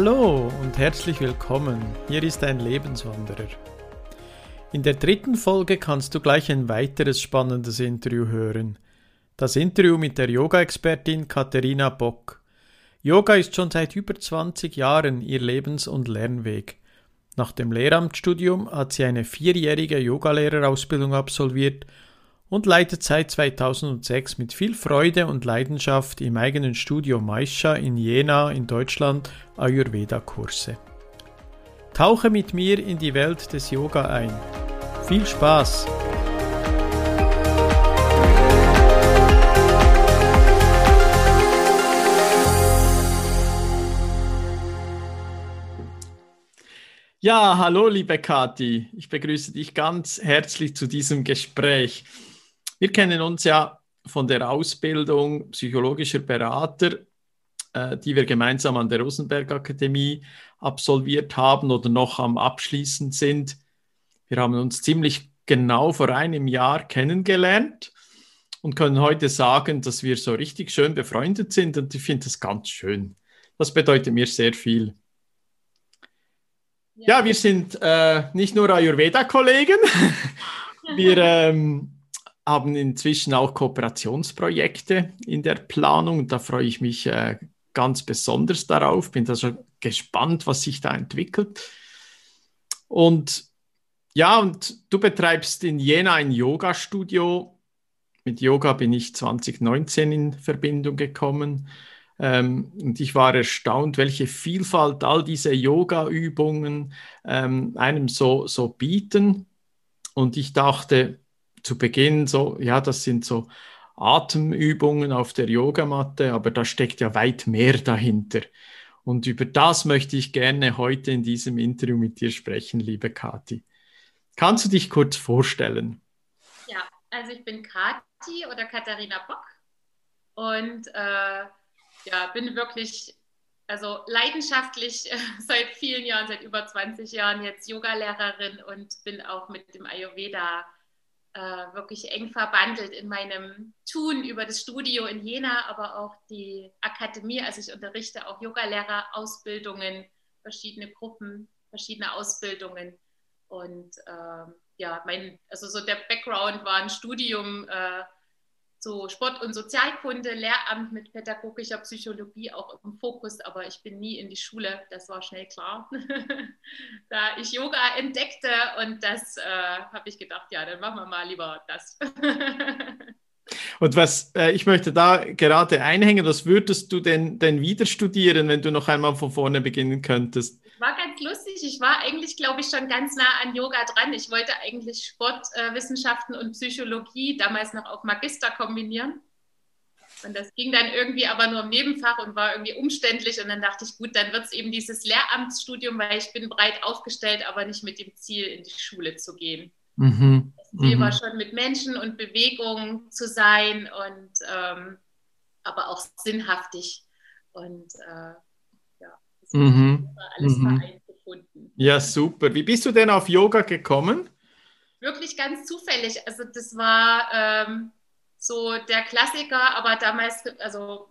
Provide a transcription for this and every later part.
Hallo und herzlich willkommen. Hier ist ein Lebenswanderer. In der dritten Folge kannst du gleich ein weiteres spannendes Interview hören. Das Interview mit der Yoga-Expertin Katharina Bock. Yoga ist schon seit über 20 Jahren ihr Lebens- und Lernweg. Nach dem Lehramtsstudium hat sie eine vierjährige Yogalehrerausbildung absolviert und leitet seit 2006 mit viel Freude und Leidenschaft im eigenen Studio Maisha in Jena in Deutschland Ayurveda-Kurse. Tauche mit mir in die Welt des Yoga ein. Viel Spaß! Ja, hallo liebe Kathi, ich begrüße dich ganz herzlich zu diesem Gespräch. Wir kennen uns ja von der Ausbildung psychologischer Berater, äh, die wir gemeinsam an der Rosenberg Akademie absolviert haben oder noch am Abschließen sind. Wir haben uns ziemlich genau vor einem Jahr kennengelernt und können heute sagen, dass wir so richtig schön befreundet sind und ich finde das ganz schön. Das bedeutet mir sehr viel. Ja, ja wir sind äh, nicht nur Ayurveda-Kollegen, wir ähm, haben inzwischen auch Kooperationsprojekte in der Planung da freue ich mich äh, ganz besonders darauf. Bin da schon gespannt, was sich da entwickelt. Und ja, und du betreibst in Jena ein Yoga-Studio. Mit Yoga bin ich 2019 in Verbindung gekommen. Ähm, und ich war erstaunt, welche Vielfalt all diese Yoga-Übungen ähm, einem so, so bieten. Und ich dachte, zu Beginn so, ja, das sind so Atemübungen auf der Yogamatte, aber da steckt ja weit mehr dahinter. Und über das möchte ich gerne heute in diesem Interview mit dir sprechen, liebe Kathi. Kannst du dich kurz vorstellen? Ja, also ich bin Kathi oder Katharina Bock und äh, ja, bin wirklich also leidenschaftlich äh, seit vielen Jahren, seit über 20 Jahren jetzt Yogalehrerin und bin auch mit dem Ayurveda äh, wirklich eng verbandelt in meinem Tun über das Studio in Jena, aber auch die Akademie. Also ich unterrichte auch Yogalehrer-Ausbildungen, verschiedene Gruppen, verschiedene Ausbildungen. Und äh, ja, mein, also so der Background war ein Studium äh, so Sport- und Sozialkunde, Lehramt mit pädagogischer Psychologie auch im Fokus, aber ich bin nie in die Schule, das war schnell klar. da ich Yoga entdeckte und das äh, habe ich gedacht, ja, dann machen wir mal lieber das. und was äh, ich möchte da gerade einhängen, was würdest du denn, denn wieder studieren, wenn du noch einmal von vorne beginnen könntest? war ganz lustig. Ich war eigentlich, glaube ich, schon ganz nah an Yoga dran. Ich wollte eigentlich Sportwissenschaften äh, und Psychologie damals noch auf Magister kombinieren. Und das ging dann irgendwie aber nur im Nebenfach und war irgendwie umständlich. Und dann dachte ich, gut, dann wird es eben dieses Lehramtsstudium, weil ich bin breit aufgestellt, aber nicht mit dem Ziel, in die Schule zu gehen. Mhm. Mhm. war schon mit Menschen und Bewegung zu sein und ähm, aber auch sinnhaftig. Und äh, Mhm. Alles mhm. vereint gefunden. Ja, super. Wie bist du denn auf Yoga gekommen? Wirklich ganz zufällig. Also das war ähm, so der Klassiker, aber damals, also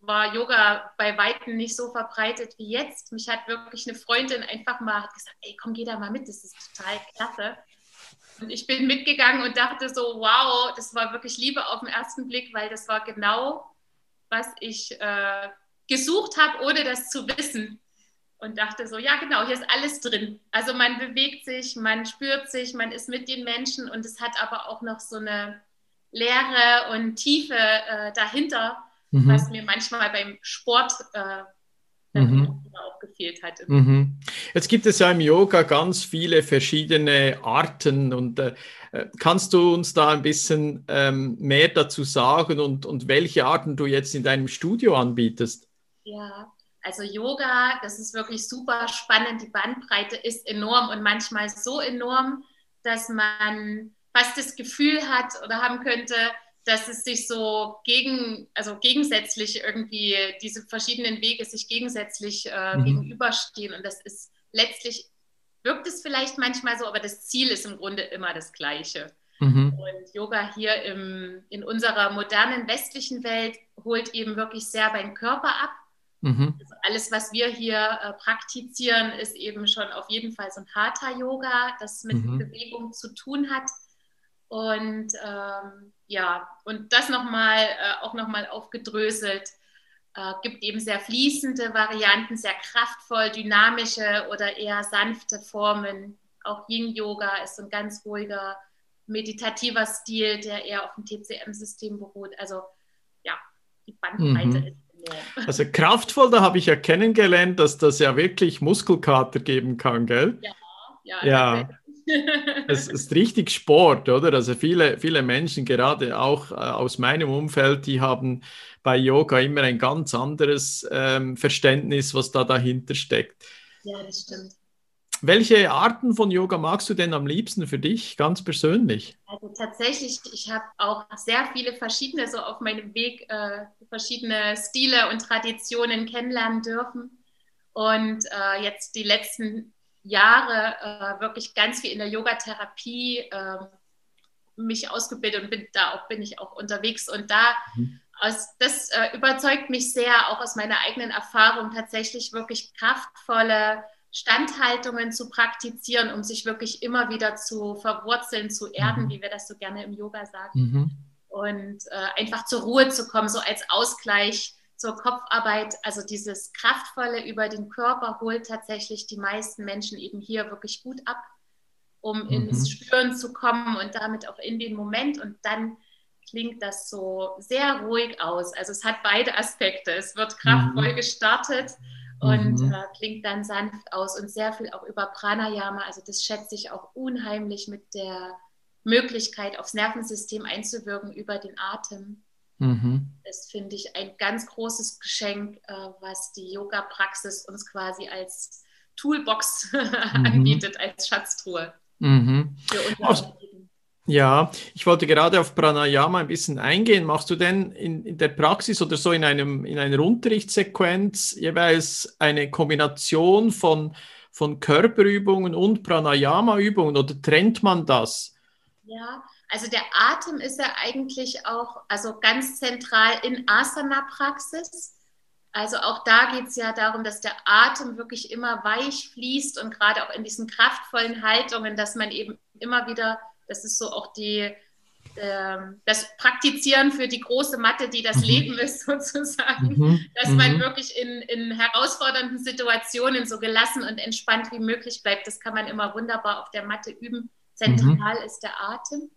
war Yoga bei Weitem nicht so verbreitet wie jetzt. Mich hat wirklich eine Freundin einfach mal gesagt, ey, komm, geh da mal mit, das ist total klasse. Und ich bin mitgegangen und dachte so, wow, das war wirklich Liebe auf den ersten Blick, weil das war genau, was ich äh, gesucht habe, ohne das zu wissen. Und dachte so, ja genau, hier ist alles drin. Also man bewegt sich, man spürt sich, man ist mit den Menschen und es hat aber auch noch so eine Leere und Tiefe äh, dahinter, mhm. was mir manchmal beim Sport äh, mhm. Gefehlt hat. Mhm. Jetzt gibt es ja im Yoga ganz viele verschiedene Arten und äh, äh, kannst du uns da ein bisschen ähm, mehr dazu sagen und, und welche Arten du jetzt in deinem Studio anbietest? Ja, also Yoga, das ist wirklich super spannend. Die Bandbreite ist enorm und manchmal so enorm, dass man fast das Gefühl hat oder haben könnte, dass es sich so gegen, also gegensätzlich irgendwie diese verschiedenen Wege sich gegensätzlich äh, mhm. gegenüberstehen. Und das ist letztlich, wirkt es vielleicht manchmal so, aber das Ziel ist im Grunde immer das gleiche. Mhm. Und Yoga hier im, in unserer modernen westlichen Welt holt eben wirklich sehr beim Körper ab Mhm. Also alles, was wir hier äh, praktizieren, ist eben schon auf jeden Fall so ein Hatha-Yoga, das mit mhm. Bewegung zu tun hat. Und ähm, ja, und das nochmal, äh, auch nochmal aufgedröselt, äh, gibt eben sehr fließende Varianten, sehr kraftvoll, dynamische oder eher sanfte Formen. Auch Yin-Yoga ist ein ganz ruhiger, meditativer Stil, der eher auf dem TCM-System beruht. Also ja, die Bandbreite mhm. ist also kraftvoll, da habe ich ja kennengelernt, dass das ja wirklich Muskelkater geben kann, gell? Ja, ja. ja. es ist richtig Sport, oder? Also viele, viele Menschen, gerade auch äh, aus meinem Umfeld, die haben bei Yoga immer ein ganz anderes ähm, Verständnis, was da dahinter steckt. Ja, das stimmt. Welche Arten von Yoga magst du denn am liebsten für dich, ganz persönlich? Also tatsächlich, ich habe auch sehr viele verschiedene, so auf meinem Weg, äh, verschiedene Stile und Traditionen kennenlernen dürfen. Und äh, jetzt die letzten Jahre äh, wirklich ganz viel in der Yogatherapie äh, mich ausgebildet und bin da auch bin ich auch unterwegs und da mhm. aus, das äh, überzeugt mich sehr auch aus meiner eigenen Erfahrung tatsächlich wirklich kraftvolle Standhaltungen zu praktizieren, um sich wirklich immer wieder zu verwurzeln, zu erden, mhm. wie wir das so gerne im Yoga sagen. Mhm. Und äh, einfach zur Ruhe zu kommen, so als Ausgleich zur Kopfarbeit. Also dieses Kraftvolle über den Körper holt tatsächlich die meisten Menschen eben hier wirklich gut ab, um mhm. ins Spüren zu kommen und damit auch in den Moment. Und dann klingt das so sehr ruhig aus. Also es hat beide Aspekte. Es wird kraftvoll mhm. gestartet und mhm. äh, klingt dann sanft aus und sehr viel auch über Pranayama. Also das schätze ich auch unheimlich mit der Möglichkeit, aufs Nervensystem einzuwirken über den Atem. Mhm. Das finde ich ein ganz großes Geschenk, äh, was die Yoga-Praxis uns quasi als Toolbox mhm. anbietet, als Schatztruhe. Mhm. Leben. Ja, ich wollte gerade auf Pranayama ein bisschen eingehen. Machst du denn in, in, der Praxis oder so in, einem, in einer Unterrichtssequenz jeweils eine Kombination von, von Körperübungen und Pranayama-Übungen oder trennt man das? Ja, also der Atem ist ja eigentlich auch also ganz zentral in Asana-Praxis. Also auch da geht es ja darum, dass der Atem wirklich immer weich fließt und gerade auch in diesen kraftvollen Haltungen, dass man eben immer wieder das ist so auch die, äh, das Praktizieren für die große Matte, die das mhm. Leben ist, sozusagen. Mhm. Dass mhm. man wirklich in, in herausfordernden Situationen so gelassen und entspannt wie möglich bleibt. Das kann man immer wunderbar auf der Matte üben. Zentral mhm. ist der Atem.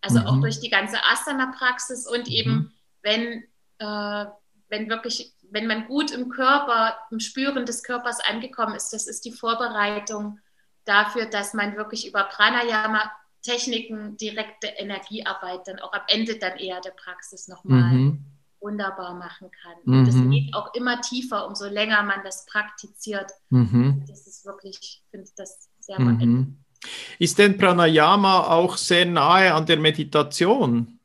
Also auch mhm. durch die ganze Asana-Praxis und eben, mhm. wenn, äh, wenn wirklich, wenn man gut im Körper, im Spüren des Körpers angekommen ist, das ist die Vorbereitung dafür, dass man wirklich über Pranayama Techniken, direkte Energiearbeit dann auch am Ende dann eher der Praxis nochmal mhm. wunderbar machen kann. Mhm. Und das geht auch immer tiefer, umso länger man das praktiziert. Mhm. Das ist wirklich, ich finde das sehr mhm. Ist denn Pranayama auch sehr nahe an der Meditation?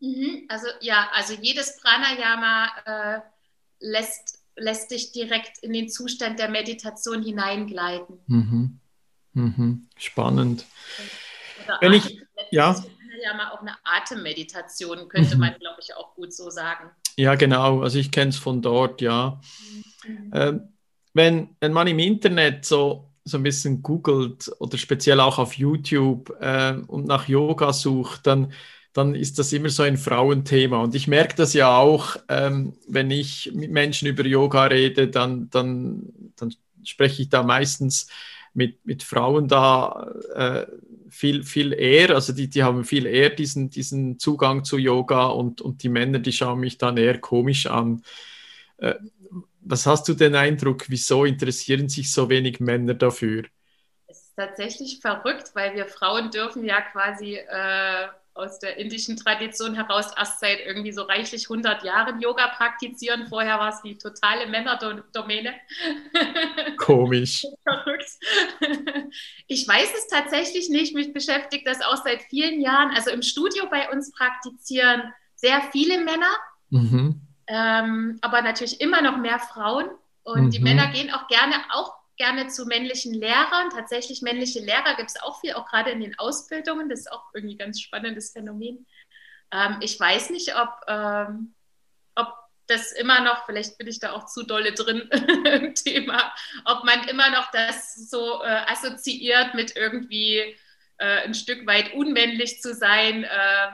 Mhm. Also ja, also jedes Pranayama äh, lässt, lässt dich direkt in den Zustand der Meditation hineingleiten. Mhm. Mhm. Spannend. Oder Wenn ich, ja. mal auch eine Atemmeditation, könnte mhm. man, glaube ich, auch gut so sagen. Ja, genau. Also ich kenne es von dort, ja. Mhm. Ähm, wenn, wenn man im Internet so, so ein bisschen googelt oder speziell auch auf YouTube äh, und nach Yoga sucht, dann, dann ist das immer so ein Frauenthema. Und ich merke das ja auch, ähm, wenn ich mit Menschen über Yoga rede, dann, dann, dann spreche ich da meistens mit, mit Frauen da äh, viel, viel eher, also die, die haben viel eher diesen, diesen Zugang zu Yoga und, und die Männer, die schauen mich dann eher komisch an. Äh, was hast du den Eindruck, wieso interessieren sich so wenig Männer dafür? Es ist tatsächlich verrückt, weil wir Frauen dürfen ja quasi äh, aus der indischen Tradition heraus erst seit irgendwie so reichlich 100 Jahren Yoga praktizieren. Vorher war es die totale Männerdomäne. Komisch. Verrückt. Ich weiß es tatsächlich nicht. Mich beschäftigt das auch seit vielen Jahren. Also im Studio bei uns praktizieren sehr viele Männer, mhm. Ähm, aber natürlich immer noch mehr Frauen. Und mhm. die Männer gehen auch gerne, auch gerne zu männlichen Lehrern. Tatsächlich männliche Lehrer gibt es auch viel, auch gerade in den Ausbildungen. Das ist auch irgendwie ein ganz spannendes Phänomen. Ähm, ich weiß nicht, ob, ähm, ob das immer noch, vielleicht bin ich da auch zu dolle drin im Thema, ob man immer noch das so äh, assoziiert mit irgendwie äh, ein Stück weit unmännlich zu sein. Äh,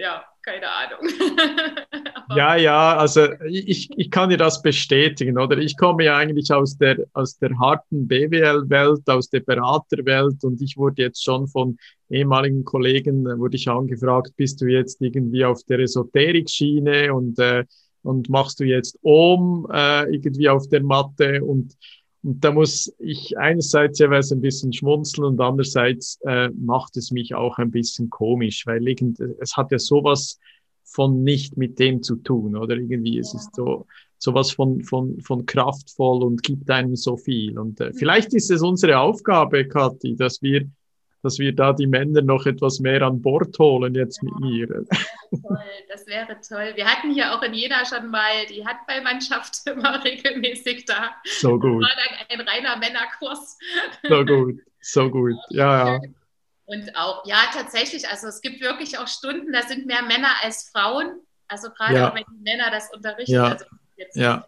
ja, keine Ahnung. ja, ja, also ich, ich kann dir das bestätigen, oder? Ich komme ja eigentlich aus der, aus der harten BWL-Welt, aus der Beraterwelt und ich wurde jetzt schon von ehemaligen Kollegen, äh, wurde ich angefragt, bist du jetzt irgendwie auf der Esoterik-Schiene und, äh, und machst du jetzt Om äh, irgendwie auf der Matte und und da muss ich einerseits jeweils ein bisschen schmunzeln und andererseits äh, macht es mich auch ein bisschen komisch, weil es hat ja sowas von nicht mit dem zu tun, oder irgendwie ja. es ist so sowas von, von, von kraftvoll und gibt einem so viel. Und äh, vielleicht ist es unsere Aufgabe, Kathi, dass wir dass wir da die Männer noch etwas mehr an Bord holen jetzt mit mir. Toll, das wäre toll. Wir hatten hier auch in Jena schon mal die Handballmannschaft immer regelmäßig da. So gut. Das war dann ein reiner Männerkurs. So gut, so gut. Ja, ja. Und auch, ja, tatsächlich, also es gibt wirklich auch Stunden, da sind mehr Männer als Frauen. Also gerade ja. auch wenn die Männer das unterrichten. Ja. Also ja.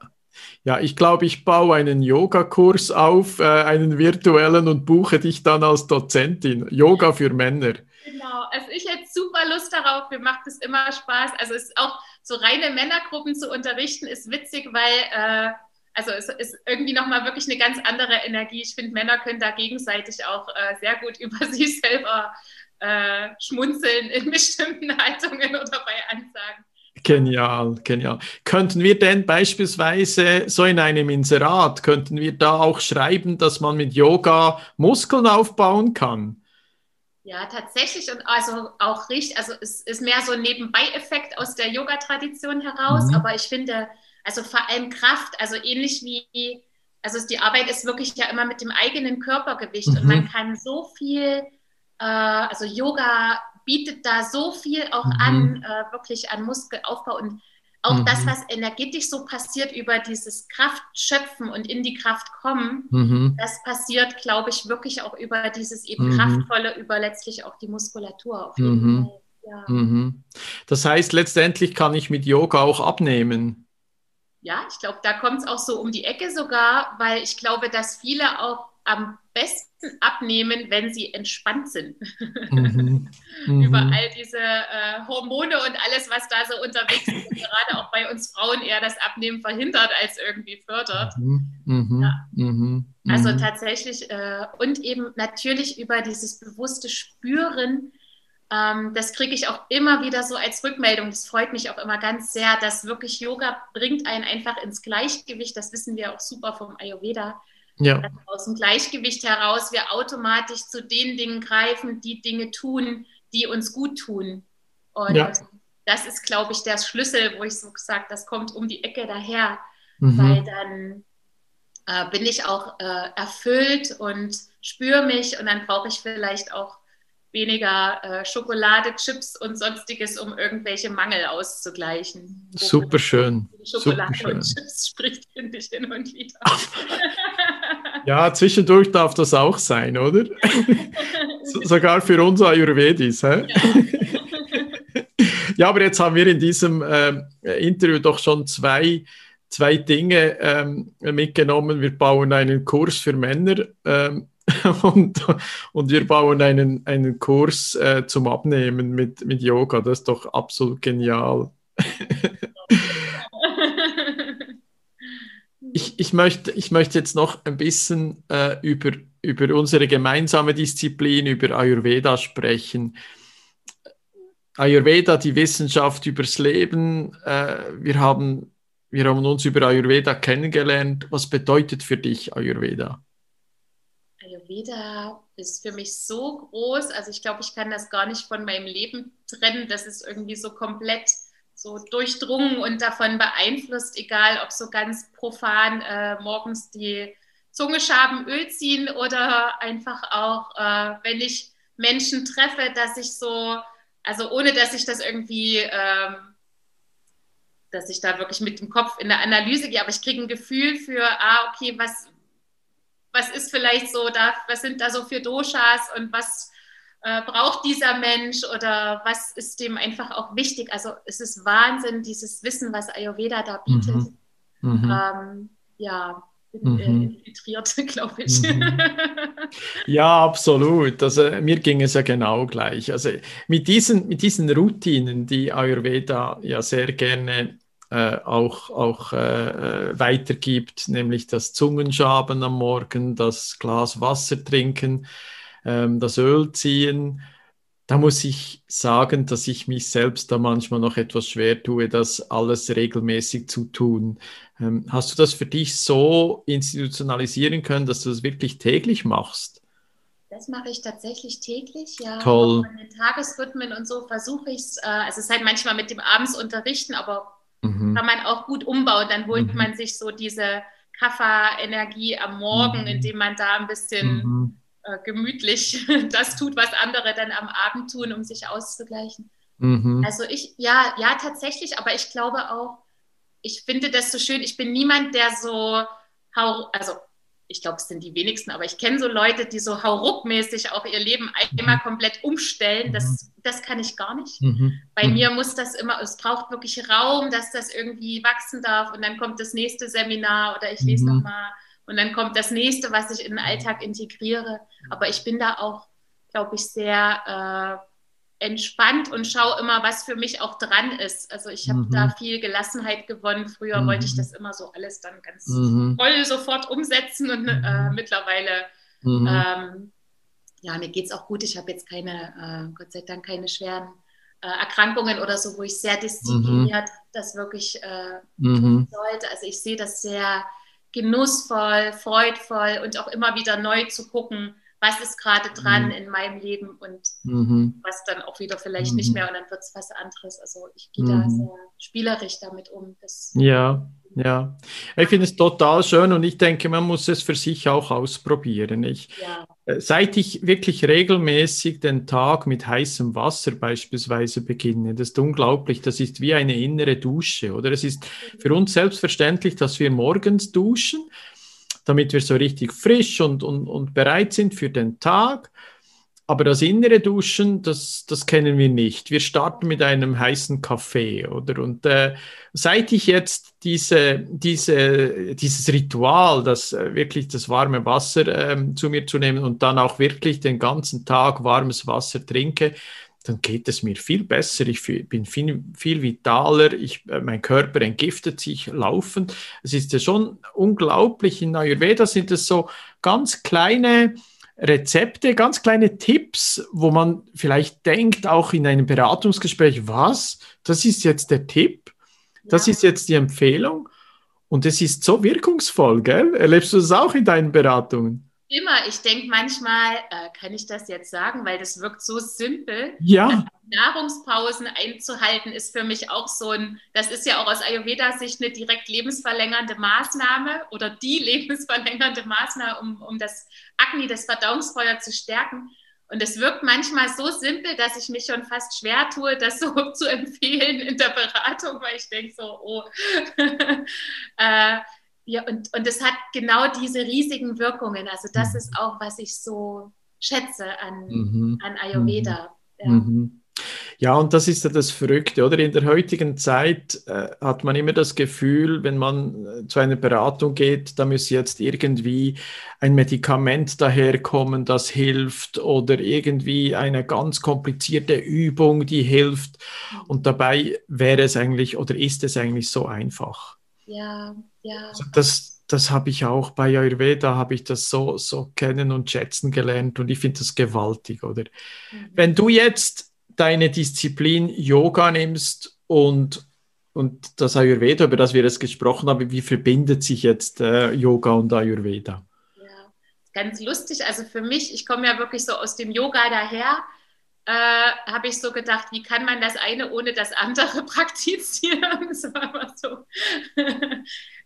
Ja, ich glaube, ich baue einen Yogakurs auf, äh, einen virtuellen und buche dich dann als Dozentin. Yoga für Männer. Genau, also ich hätte super Lust darauf, mir macht es immer Spaß. Also es ist auch so reine Männergruppen zu unterrichten, ist witzig, weil äh, also es ist irgendwie nochmal wirklich eine ganz andere Energie. Ich finde, Männer können da gegenseitig auch äh, sehr gut über sich selber äh, schmunzeln in bestimmten Haltungen oder bei Ansagen. Genial, genial. Könnten wir denn beispielsweise so in einem Inserat, könnten wir da auch schreiben, dass man mit Yoga Muskeln aufbauen kann? Ja, tatsächlich und also auch richtig, also es ist mehr so ein Nebenbei-Effekt aus der Yoga-Tradition heraus, mhm. aber ich finde, also vor allem Kraft, also ähnlich wie, also die Arbeit ist wirklich ja immer mit dem eigenen Körpergewicht mhm. und man kann so viel, äh, also Yoga bietet da so viel auch mhm. an, äh, wirklich an Muskelaufbau und auch mhm. das, was energetisch so passiert über dieses Kraftschöpfen und in die Kraft kommen, mhm. das passiert, glaube ich, wirklich auch über dieses eben mhm. kraftvolle, über letztlich auch die Muskulatur auf jeden mhm. Fall. Ja. Mhm. Das heißt, letztendlich kann ich mit Yoga auch abnehmen. Ja, ich glaube, da kommt es auch so um die Ecke sogar, weil ich glaube, dass viele auch am besten abnehmen, wenn sie entspannt sind. Mhm. Mhm. Über all diese äh, Hormone und alles, was da so unterwegs ist, gerade auch bei uns Frauen eher das Abnehmen verhindert als irgendwie fördert. Mhm. mhm. Ja. Mhm. Also mhm. tatsächlich äh, und eben natürlich über dieses bewusste Spüren. Ähm, das kriege ich auch immer wieder so als Rückmeldung. Das freut mich auch immer ganz sehr, dass wirklich Yoga bringt einen einfach ins Gleichgewicht. Das wissen wir auch super vom Ayurveda ja. Also aus dem Gleichgewicht heraus wir automatisch zu den Dingen greifen, die Dinge tun, die uns gut tun. Und ja. das ist, glaube ich, der Schlüssel, wo ich so gesagt, das kommt um die Ecke daher, mhm. weil dann äh, bin ich auch äh, erfüllt und spüre mich und dann brauche ich vielleicht auch weniger äh, Schokolade, Chips und sonstiges, um irgendwelche Mangel auszugleichen. Super schön. Schokolade Super und Chips spricht, finde ich, hin und wieder. ja, zwischendurch darf das auch sein, oder? Sogar für uns Ayurvedis. Hä? Ja. ja, aber jetzt haben wir in diesem äh, Interview doch schon zwei zwei Dinge ähm, mitgenommen. Wir bauen einen Kurs für Männer ähm, und, und wir bauen einen, einen Kurs äh, zum Abnehmen mit, mit Yoga. Das ist doch absolut genial. Ich, ich, möchte, ich möchte jetzt noch ein bisschen äh, über, über unsere gemeinsame Disziplin, über Ayurveda sprechen. Ayurveda, die Wissenschaft übers Leben. Äh, wir, haben, wir haben uns über Ayurveda kennengelernt. Was bedeutet für dich Ayurveda? Ayurveda ist für mich so groß. Also ich glaube, ich kann das gar nicht von meinem Leben trennen. Das ist irgendwie so komplett so durchdrungen und davon beeinflusst, egal ob so ganz profan äh, morgens die Zungeschaben Öl ziehen oder einfach auch, äh, wenn ich Menschen treffe, dass ich so, also ohne dass ich das irgendwie, ähm, dass ich da wirklich mit dem Kopf in der Analyse gehe, aber ich kriege ein Gefühl für, ah, okay, was, was ist vielleicht so da, was sind da so für Doshas und was äh, braucht dieser Mensch oder was ist dem einfach auch wichtig. Also es ist Wahnsinn, dieses Wissen, was Ayurveda da bietet. Mhm. Mhm. Ähm, ja, mhm. Äh, infiltriert, glaube ich. Mhm. Ja, absolut. Also mir ging es ja genau gleich. Also mit diesen, mit diesen Routinen, die Ayurveda ja sehr gerne äh, auch, auch äh, weitergibt, nämlich das Zungenschaben am Morgen, das Glas Wasser trinken, ähm, das Öl ziehen. Da muss ich sagen, dass ich mich selbst da manchmal noch etwas schwer tue, das alles regelmäßig zu tun. Ähm, hast du das für dich so institutionalisieren können, dass du das wirklich täglich machst? Das mache ich tatsächlich täglich, ja. Toll. Den Tagesrhythmen und so versuche ich es. Äh, also es ist halt manchmal mit dem Abendsunterrichten, aber mhm. kann man auch gut umbauen. Dann holt mhm. man sich so diese Kaffer-Energie am Morgen, mhm. indem man da ein bisschen mhm. Äh, gemütlich das tut, was andere dann am Abend tun, um sich auszugleichen. Mhm. Also ich, ja, ja, tatsächlich, aber ich glaube auch, ich finde das so schön. Ich bin niemand, der so, also ich glaube, es sind die wenigsten, aber ich kenne so Leute, die so hauruckmäßig auch ihr Leben einmal mhm. komplett umstellen. Das, mhm. das kann ich gar nicht. Mhm. Bei mhm. mir muss das immer, es braucht wirklich Raum, dass das irgendwie wachsen darf und dann kommt das nächste Seminar oder ich lese mhm. nochmal und dann kommt das nächste, was ich in den Alltag integriere. Aber ich bin da auch, glaube ich, sehr äh, entspannt und schaue immer, was für mich auch dran ist. Also ich habe mhm. da viel Gelassenheit gewonnen. Früher mhm. wollte ich das immer so alles dann ganz mhm. voll sofort umsetzen und äh, mhm. mittlerweile, mhm. ähm, ja, mir geht es auch gut. Ich habe jetzt keine, äh, Gott sei Dank, keine schweren äh, Erkrankungen oder so, wo ich sehr diszipliniert mhm. das wirklich äh, tun sollte. Also ich sehe das sehr genussvoll, freudvoll und auch immer wieder neu zu gucken, was ist gerade dran mhm. in meinem Leben und mhm. was dann auch wieder vielleicht mhm. nicht mehr und dann wird es was anderes. Also ich gehe da mhm. sehr spielerisch damit um. Das ja, ja. Ich finde es total schön und ich denke, man muss es für sich auch ausprobieren. Ich, ja. Äh, seit ich wirklich regelmäßig den Tag mit heißem Wasser beispielsweise beginne, das ist unglaublich, das ist wie eine innere Dusche, oder? Es ist mhm. für uns selbstverständlich, dass wir morgens duschen damit wir so richtig frisch und, und, und bereit sind für den Tag. Aber das innere Duschen, das, das kennen wir nicht. Wir starten mit einem heißen Kaffee, oder? Und äh, seit ich jetzt diese, diese, dieses Ritual, das äh, wirklich das warme Wasser äh, zu mir zu nehmen und dann auch wirklich den ganzen Tag warmes Wasser trinke, dann geht es mir viel besser. Ich bin viel, viel vitaler. Ich, äh, mein Körper entgiftet sich laufend. Es ist ja schon unglaublich. In Ayurveda sind es so ganz kleine Rezepte, ganz kleine Tipps, wo man vielleicht denkt, auch in einem Beratungsgespräch, was? Das ist jetzt der Tipp? Das ja. ist jetzt die Empfehlung? Und es ist so wirkungsvoll, gell? Erlebst du das auch in deinen Beratungen? Immer. Ich denke manchmal, äh, kann ich das jetzt sagen, weil das wirkt so simpel. Ja. Also Nahrungspausen einzuhalten ist für mich auch so ein, das ist ja auch aus Ayurveda-Sicht eine direkt lebensverlängernde Maßnahme oder die lebensverlängernde Maßnahme, um, um das Agni, das Verdauungsfeuer zu stärken. Und es wirkt manchmal so simpel, dass ich mich schon fast schwer tue, das so zu empfehlen in der Beratung, weil ich denke so, oh, äh, ja, und, und es hat genau diese riesigen Wirkungen. Also das mhm. ist auch, was ich so schätze an, mhm. an Ayurveda. Mhm. Ja. Mhm. Ja, und das ist ja das Verrückte, oder? In der heutigen Zeit äh, hat man immer das Gefühl, wenn man äh, zu einer Beratung geht, da muss jetzt irgendwie ein Medikament daherkommen, das hilft, oder irgendwie eine ganz komplizierte Übung, die hilft. Und dabei wäre es eigentlich oder ist es eigentlich so einfach. Ja, ja. Also das, das habe ich auch bei Ayurveda, habe ich das so, so kennen und schätzen gelernt und ich finde das gewaltig, oder? Mhm. Wenn du jetzt deine Disziplin Yoga nimmst und, und das Ayurveda, über das wir jetzt gesprochen haben, wie verbindet sich jetzt äh, Yoga und Ayurveda? Ja, ganz lustig. Also für mich, ich komme ja wirklich so aus dem Yoga daher äh, habe ich so gedacht, wie kann man das eine ohne das andere praktizieren? Das war immer so.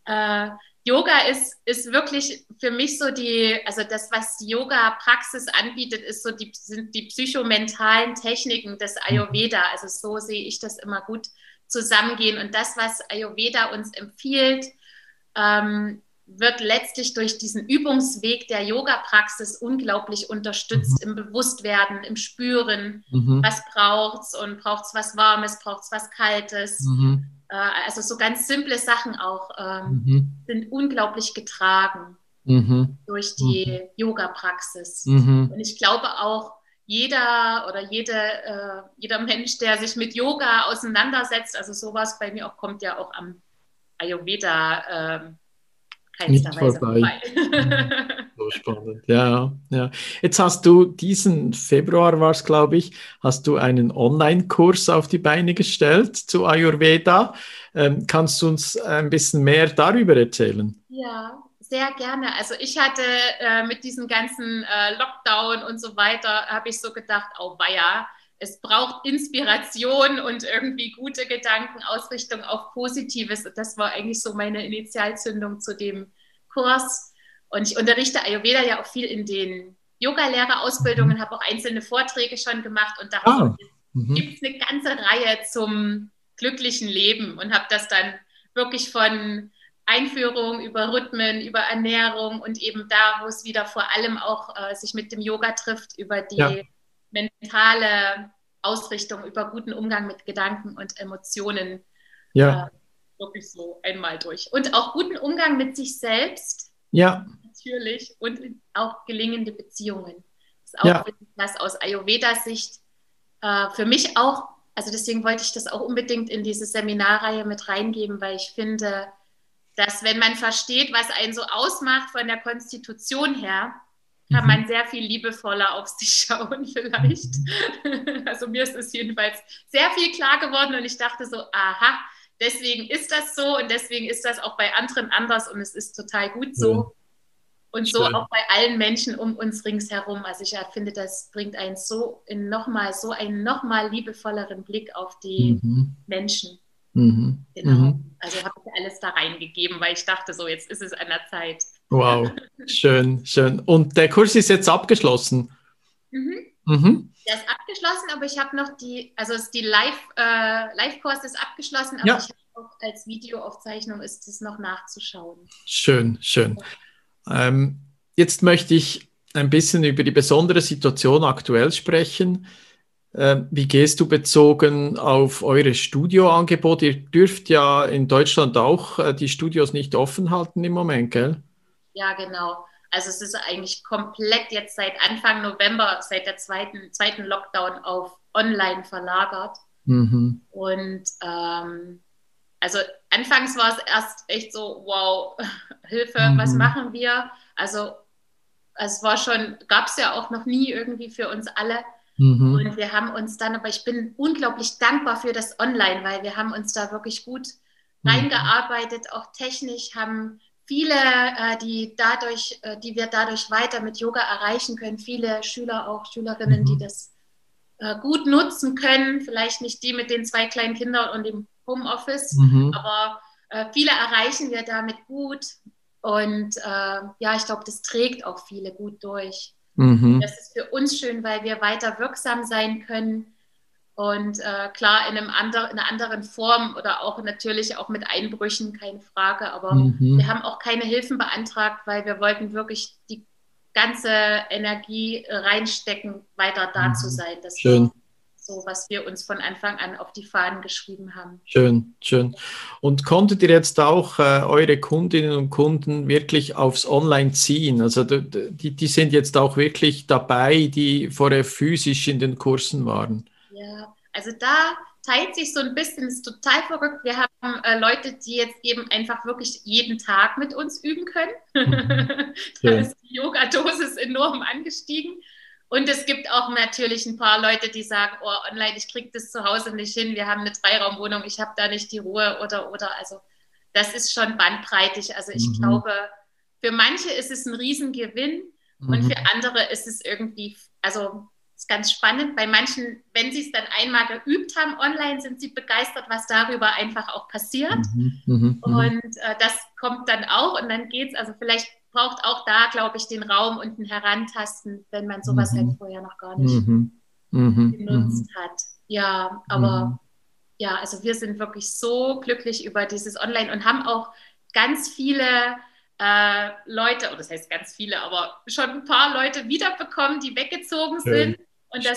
Äh, Yoga ist, ist wirklich für mich so die, also das, was Yoga-Praxis anbietet, ist so die, sind die psychomentalen Techniken des Ayurveda. Also so sehe ich das immer gut zusammengehen. Und das, was Ayurveda uns empfiehlt, ähm, wird letztlich durch diesen Übungsweg der Yoga-Praxis unglaublich unterstützt mhm. im Bewusstwerden, im Spüren, mhm. was braucht es und braucht es was Warmes, braucht es was Kaltes. Mhm. Äh, also so ganz simple Sachen auch ähm, mhm. sind unglaublich getragen mhm. durch die mhm. Yoga-Praxis. Und ich glaube auch, jeder oder jede, äh, jeder Mensch, der sich mit Yoga auseinandersetzt, also sowas bei mir auch kommt ja auch am Ayurveda. Äh, nicht vorbei. vorbei. spannend, ja, ja. Jetzt hast du diesen Februar war es, glaube ich, hast du einen Online-Kurs auf die Beine gestellt zu Ayurveda. Ähm, kannst du uns ein bisschen mehr darüber erzählen? Ja, sehr gerne. Also ich hatte äh, mit diesem ganzen äh, Lockdown und so weiter, habe ich so gedacht, oh weia, es braucht Inspiration und irgendwie gute Gedanken, Ausrichtung auf Positives. Das war eigentlich so meine Initialzündung zu dem Kurs. Und ich unterrichte Ayurveda ja auch viel in den Yoga-Lehrerausbildungen, mhm. habe auch einzelne Vorträge schon gemacht und da ah. mhm. gibt es eine ganze Reihe zum glücklichen Leben und habe das dann wirklich von Einführung über Rhythmen, über Ernährung und eben da, wo es wieder vor allem auch äh, sich mit dem Yoga trifft, über die ja mentale Ausrichtung, über guten Umgang mit Gedanken und Emotionen. Ja. Äh, wirklich so einmal durch. Und auch guten Umgang mit sich selbst. Ja. Natürlich. Und auch gelingende Beziehungen. Das ist auch ja. was aus Ayurveda-Sicht äh, für mich auch, also deswegen wollte ich das auch unbedingt in diese Seminarreihe mit reingeben, weil ich finde, dass wenn man versteht, was einen so ausmacht von der Konstitution her, kann mhm. man sehr viel liebevoller auf sich schauen vielleicht. Also mir ist es jedenfalls sehr viel klar geworden und ich dachte so, aha, deswegen ist das so und deswegen ist das auch bei anderen anders und es ist total gut so. Und so auch bei allen Menschen um uns ringsherum. Also ich finde, das bringt einen so in nochmal so einen nochmal liebevolleren Blick auf die mhm. Menschen. Mhm. Genau. Mhm. Also habe ich alles da reingegeben, weil ich dachte so, jetzt ist es an der Zeit. Wow, schön, schön. Und der Kurs ist jetzt abgeschlossen? Mhm. Mhm. Der ist abgeschlossen, aber ich habe noch die, also die Live, äh, Live-Kurs ist abgeschlossen, aber ja. ich habe auch als Videoaufzeichnung ist es noch nachzuschauen. Schön, schön. Ähm, jetzt möchte ich ein bisschen über die besondere Situation aktuell sprechen. Ähm, wie gehst du bezogen auf eure Studioangebote? Ihr dürft ja in Deutschland auch äh, die Studios nicht offen halten im Moment, gell? Ja, genau. Also es ist eigentlich komplett jetzt seit Anfang November, seit der zweiten, zweiten Lockdown auf online verlagert. Mhm. Und ähm, also anfangs war es erst echt so, wow, Hilfe, mhm. was machen wir? Also es war schon, gab es ja auch noch nie irgendwie für uns alle. Mhm. Und wir haben uns dann, aber ich bin unglaublich dankbar für das Online, weil wir haben uns da wirklich gut mhm. reingearbeitet, auch technisch, haben viele, äh, die dadurch, äh, die wir dadurch weiter mit Yoga erreichen können, viele Schüler auch, Schülerinnen, mhm. die das äh, gut nutzen können, vielleicht nicht die mit den zwei kleinen Kindern und dem Homeoffice, mhm. aber äh, viele erreichen wir damit gut und äh, ja, ich glaube, das trägt auch viele gut durch. Mhm. Das ist für uns schön, weil wir weiter wirksam sein können und äh, klar, in, einem andre, in einer anderen Form oder auch natürlich auch mit Einbrüchen, keine Frage. Aber mhm. wir haben auch keine Hilfen beantragt, weil wir wollten wirklich die ganze Energie reinstecken, weiter da mhm. zu sein. Das Schön. So, was wir uns von Anfang an auf die Fahnen geschrieben haben. Schön, schön. Und konntet ihr jetzt auch äh, eure Kundinnen und Kunden wirklich aufs Online ziehen? Also die, die sind jetzt auch wirklich dabei, die vorher physisch in den Kursen waren. Ja, also da teilt sich so ein bisschen, ist total verrückt. Wir haben äh, Leute, die jetzt eben einfach wirklich jeden Tag mit uns üben können. Mhm. da ja. ist die Yoga-Dosis enorm angestiegen. Und es gibt auch natürlich ein paar Leute, die sagen, oh, online, ich kriege das zu Hause nicht hin, wir haben eine Dreiraumwohnung, ich habe da nicht die Ruhe oder, oder, also das ist schon bandbreitig. Also ich mhm. glaube, für manche ist es ein Riesengewinn mhm. und für andere ist es irgendwie, also ist ganz spannend. Bei manchen, wenn sie es dann einmal geübt haben online, sind sie begeistert, was darüber einfach auch passiert. Mhm, mh, mh. Und äh, das kommt dann auch und dann geht es, also vielleicht braucht auch da, glaube ich, den Raum und ein Herantasten, wenn man sowas mhm. halt vorher noch gar nicht mhm, mhm genutzt mhm. hat. Ja, aber mhm. ja, also wir sind wirklich so glücklich über dieses Online und haben auch ganz viele äh, Leute, oder das heißt ganz viele, aber schon ein paar Leute wiederbekommen, die weggezogen sind und das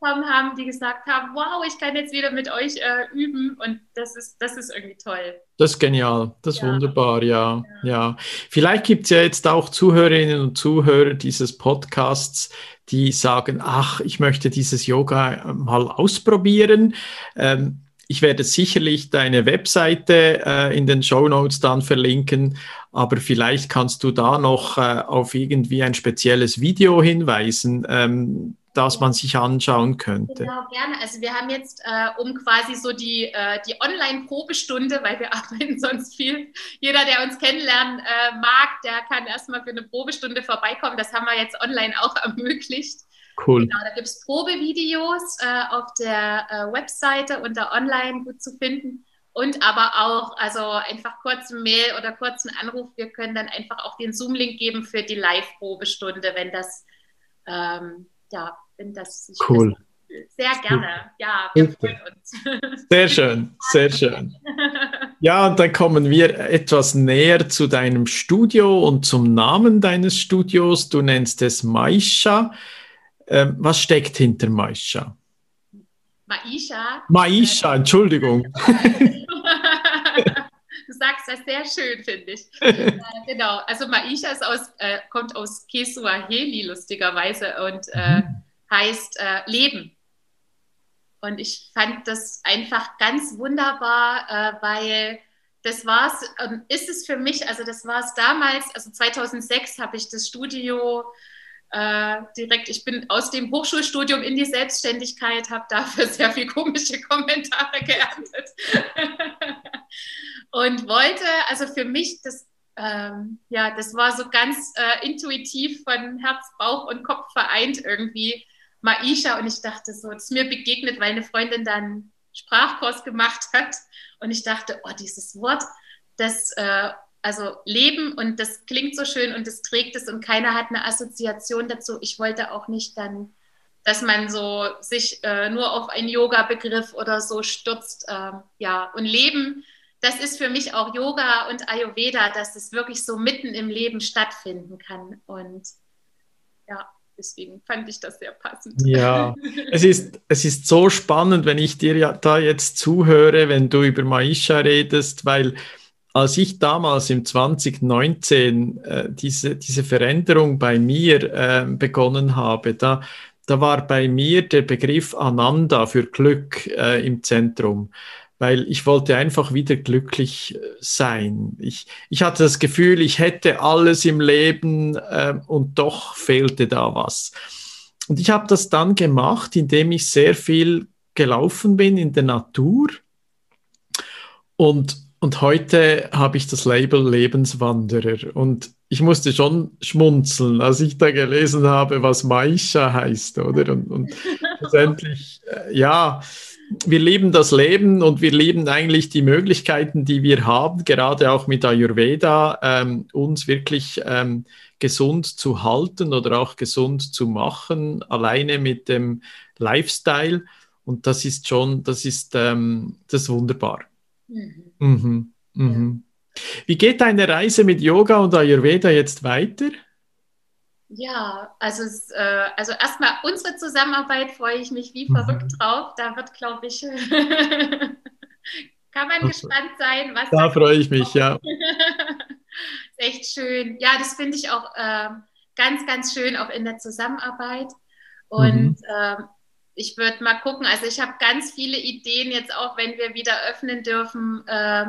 mitbekommen haben, die gesagt haben, wow, ich kann jetzt wieder mit euch äh, üben und das ist, das ist irgendwie toll. Das ist genial, das ist ja. wunderbar, ja, ja. ja. Vielleicht gibt es ja jetzt auch Zuhörerinnen und Zuhörer dieses Podcasts, die sagen, ach, ich möchte dieses Yoga mal ausprobieren. Ähm, ich werde sicherlich deine Webseite äh, in den Show Notes dann verlinken, aber vielleicht kannst du da noch äh, auf irgendwie ein spezielles Video hinweisen, ähm, das man sich anschauen könnte. Genau, gerne. Also wir haben jetzt, äh, um quasi so die, äh, die Online-Probestunde, weil wir arbeiten sonst viel. Jeder, der uns kennenlernen äh, mag, der kann erstmal für eine Probestunde vorbeikommen. Das haben wir jetzt online auch ermöglicht. Cool. Genau, da gibt es Probevideos äh, auf der äh, Webseite unter online gut zu finden. Und aber auch, also einfach kurzen Mail oder kurzen Anruf. Wir können dann einfach auch den Zoom-Link geben für die Live-Probestunde, wenn das, ähm, ja, wenn das cool. Sehr gerne. Ja, wir freuen uns. Sehr schön, sehr schön. Ja, und dann kommen wir etwas näher zu deinem Studio und zum Namen deines Studios. Du nennst es Maisha. Ähm, was steckt hinter Maisha? Maisha. Maisha, Entschuldigung. du sagst das sehr schön, finde ich. äh, genau, also Maisha aus, äh, kommt aus Kesuaheli, lustigerweise, und äh, mhm. heißt äh, Leben. Und ich fand das einfach ganz wunderbar, äh, weil das war es, ähm, ist es für mich, also das war es damals, also 2006 habe ich das Studio äh, direkt, ich bin aus dem Hochschulstudium in die Selbstständigkeit, habe dafür sehr viel komische Kommentare geerntet. Und wollte, also für mich, das, ähm, ja, das war so ganz äh, intuitiv von Herz, Bauch und Kopf vereint irgendwie Maisha. Und ich dachte so, es ist mir begegnet, weil eine Freundin dann Sprachkurs gemacht hat. Und ich dachte, oh, dieses Wort, das äh, also leben und das klingt so schön und das trägt es und keiner hat eine Assoziation dazu. Ich wollte auch nicht dann, dass man so sich äh, nur auf einen Yoga-Begriff oder so stürzt. Äh, ja, und Leben, das ist für mich auch Yoga und Ayurveda, dass es wirklich so mitten im Leben stattfinden kann. Und ja, deswegen fand ich das sehr passend. Ja, es ist, es ist so spannend, wenn ich dir ja da jetzt zuhöre, wenn du über Maisha redest, weil als ich damals im 2019 äh, diese, diese Veränderung bei mir äh, begonnen habe, da, da war bei mir der Begriff Ananda für Glück äh, im Zentrum, weil ich wollte einfach wieder glücklich äh, sein. Ich, ich hatte das Gefühl, ich hätte alles im Leben äh, und doch fehlte da was. Und ich habe das dann gemacht, indem ich sehr viel gelaufen bin in der Natur und und heute habe ich das Label Lebenswanderer und ich musste schon schmunzeln, als ich da gelesen habe, was Maisha heißt, oder? Und, und letztendlich, äh, ja, wir lieben das Leben und wir lieben eigentlich die Möglichkeiten, die wir haben, gerade auch mit Ayurveda, ähm, uns wirklich ähm, gesund zu halten oder auch gesund zu machen, alleine mit dem Lifestyle. Und das ist schon, das ist, ähm, das ist wunderbar. Mhm. Mhm. Mhm. Wie geht deine Reise mit Yoga und Ayurveda jetzt weiter? Ja, also, äh, also erstmal unsere Zusammenarbeit freue ich mich wie verrückt mhm. drauf. Da wird, glaube ich, kann man gespannt sein, was. Da freue ich mich, ja. ist echt schön. Ja, das finde ich auch äh, ganz, ganz schön, auch in der Zusammenarbeit. Und mhm. äh, ich würde mal gucken. Also ich habe ganz viele Ideen jetzt auch, wenn wir wieder öffnen dürfen, äh,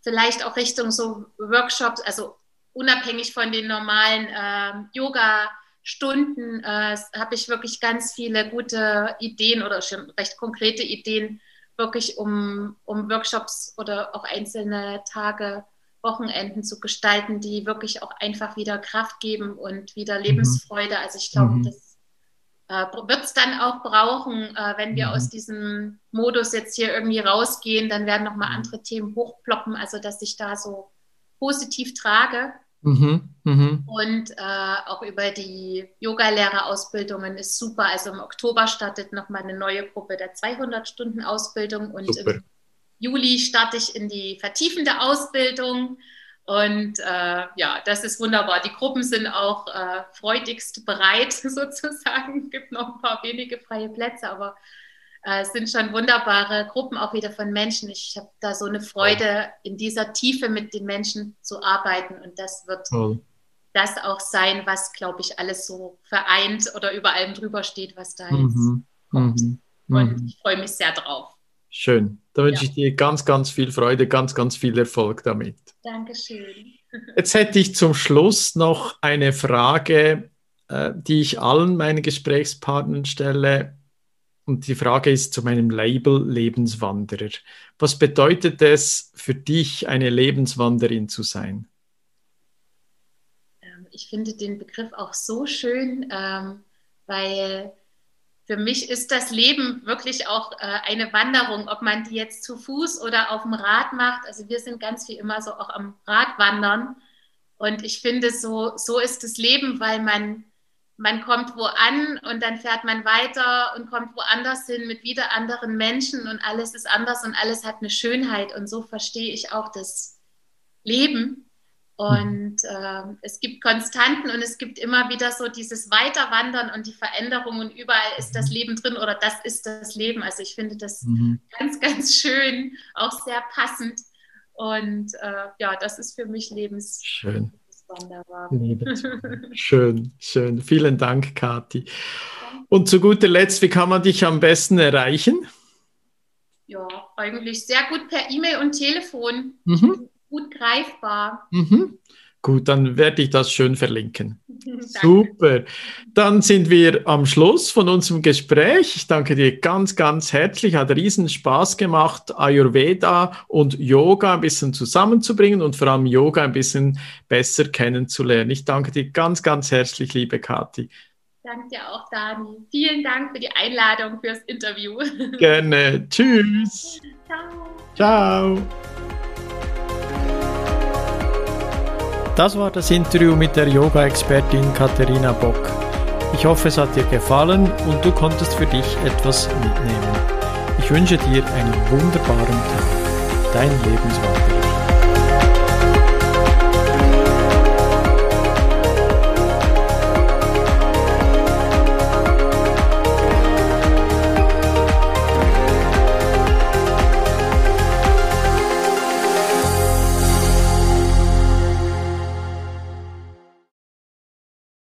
vielleicht auch Richtung so Workshops, also unabhängig von den normalen äh, Yoga-Stunden, äh, habe ich wirklich ganz viele gute Ideen oder schon recht konkrete Ideen, wirklich um, um Workshops oder auch einzelne Tage, Wochenenden zu gestalten, die wirklich auch einfach wieder Kraft geben und wieder mhm. Lebensfreude. Also ich glaube, mhm. das äh, wird es dann auch brauchen, äh, wenn wir mhm. aus diesem Modus jetzt hier irgendwie rausgehen, dann werden nochmal mhm. andere Themen hochploppen, also dass ich da so positiv trage. Mhm. Mhm. Und äh, auch über die Yogalehrerausbildungen ist super. Also im Oktober startet nochmal eine neue Gruppe der 200-Stunden-Ausbildung und super. im Juli starte ich in die vertiefende Ausbildung. Und äh, ja, das ist wunderbar. Die Gruppen sind auch äh, freudigst bereit sozusagen. Es gibt noch ein paar wenige freie Plätze, aber äh, es sind schon wunderbare Gruppen auch wieder von Menschen. Ich habe da so eine Freude, in dieser Tiefe mit den Menschen zu arbeiten. Und das wird oh. das auch sein, was, glaube ich, alles so vereint oder über allem drüber steht, was da jetzt mhm. kommt. Mhm. Und mhm. ich freue mich sehr drauf. Schön. Da wünsche ja. ich dir ganz, ganz viel Freude, ganz, ganz viel Erfolg damit. Dankeschön. Jetzt hätte ich zum Schluss noch eine Frage, äh, die ich allen meinen Gesprächspartnern stelle. Und die Frage ist zu meinem Label Lebenswanderer. Was bedeutet es für dich, eine Lebenswanderin zu sein? Ähm, ich finde den Begriff auch so schön, ähm, weil für mich ist das Leben wirklich auch äh, eine Wanderung, ob man die jetzt zu Fuß oder auf dem Rad macht. Also wir sind ganz wie immer so auch am Rad wandern. Und ich finde, so, so ist das Leben, weil man, man kommt wo an und dann fährt man weiter und kommt woanders hin mit wieder anderen Menschen und alles ist anders und alles hat eine Schönheit. Und so verstehe ich auch das Leben. Und äh, es gibt Konstanten und es gibt immer wieder so dieses Weiterwandern und die Veränderung und überall ist das Leben drin oder das ist das Leben. Also ich finde das mhm. ganz, ganz schön, auch sehr passend. Und äh, ja, das ist für mich Lebens schön. schön, schön. Vielen Dank, Kathi. Und zu guter Letzt, wie kann man dich am besten erreichen? Ja, eigentlich sehr gut per E-Mail und Telefon. Mhm gut greifbar. Mhm. Gut, dann werde ich das schön verlinken. Super. Dann sind wir am Schluss von unserem Gespräch. Ich danke dir ganz, ganz herzlich. Hat riesen Spaß gemacht, Ayurveda und Yoga ein bisschen zusammenzubringen und vor allem Yoga ein bisschen besser kennenzulernen. Ich danke dir ganz, ganz herzlich, liebe Kathi. Danke dir auch, Dani. Vielen Dank für die Einladung fürs Interview. Gerne. Tschüss. Ciao. Ciao. Das war das Interview mit der Yoga-Expertin Katharina Bock. Ich hoffe, es hat dir gefallen und du konntest für dich etwas mitnehmen. Ich wünsche dir einen wunderbaren Tag. Dein Lebenswanderer.